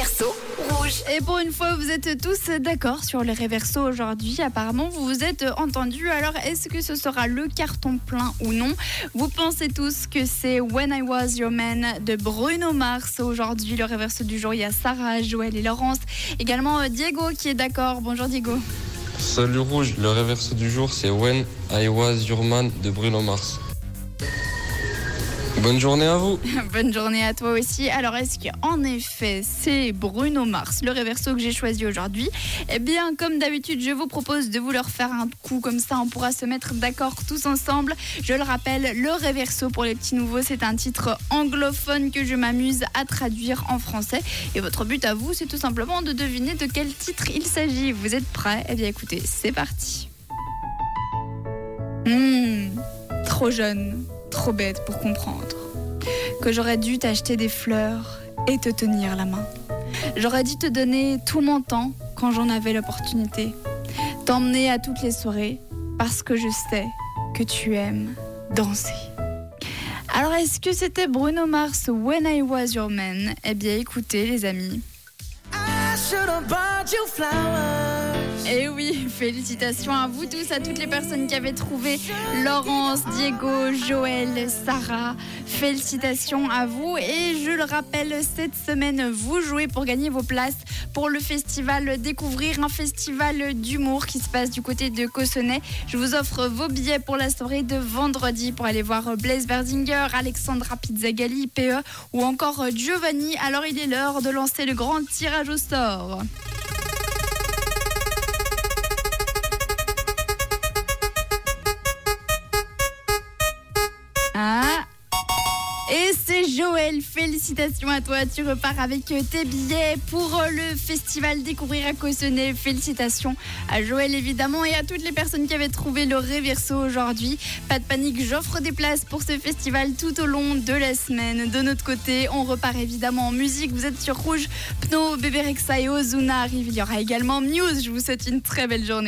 réverso rouge. Et pour une fois, vous êtes tous d'accord sur les réversos aujourd'hui. Apparemment, vous vous êtes entendus. Alors, est-ce que ce sera le carton plein ou non? Vous pensez tous que c'est When I Was Your Man de Bruno Mars. Aujourd'hui, le réverso du jour, il y a Sarah, Joël et Laurence. Également euh, Diego qui est d'accord. Bonjour Diego. Salut Rouge, le réverso du jour c'est When I Was Your Man de Bruno Mars. Bonne journée à vous. Bonne journée à toi aussi. Alors, est-ce qu'en effet, c'est Bruno Mars, le réverso que j'ai choisi aujourd'hui? Eh bien, comme d'habitude, je vous propose de vous leur faire un coup comme ça, on pourra se mettre d'accord tous ensemble. Je le rappelle, le réverso pour les petits nouveaux, c'est un titre anglophone que je m'amuse à traduire en français. Et votre but à vous, c'est tout simplement de deviner de quel titre il s'agit. Vous êtes prêts? Eh bien, écoutez, c'est parti. Hmm, trop jeune trop bête pour comprendre que j'aurais dû t'acheter des fleurs et te tenir la main. J'aurais dû te donner tout mon temps quand j'en avais l'opportunité. T'emmener à toutes les soirées parce que je sais que tu aimes danser. Alors est-ce que c'était Bruno Mars When I Was Your Man? Eh bien écoutez les amis. Et eh oui, félicitations à vous tous, à toutes les personnes qui avaient trouvé Laurence, Diego, Joël, Sarah. Félicitations à vous. Et je le rappelle, cette semaine, vous jouez pour gagner vos places pour le festival Découvrir, un festival d'humour qui se passe du côté de Cossonay. Je vous offre vos billets pour la soirée de vendredi pour aller voir Blaise Berzinger, Alexandra Pizzagalli, PE ou encore Giovanni. Alors il est l'heure de lancer le grand tirage au sort. Joël, félicitations à toi, tu repars avec tes billets pour le festival Découvrir à Cossonay. Félicitations à Joël évidemment et à toutes les personnes qui avaient trouvé le réverso aujourd'hui. Pas de panique, j'offre des places pour ce festival tout au long de la semaine. De notre côté, on repart évidemment en musique. Vous êtes sur Rouge, Pno, Bébé Rexa et Ozuna. Il y aura également Muse. Je vous souhaite une très belle journée.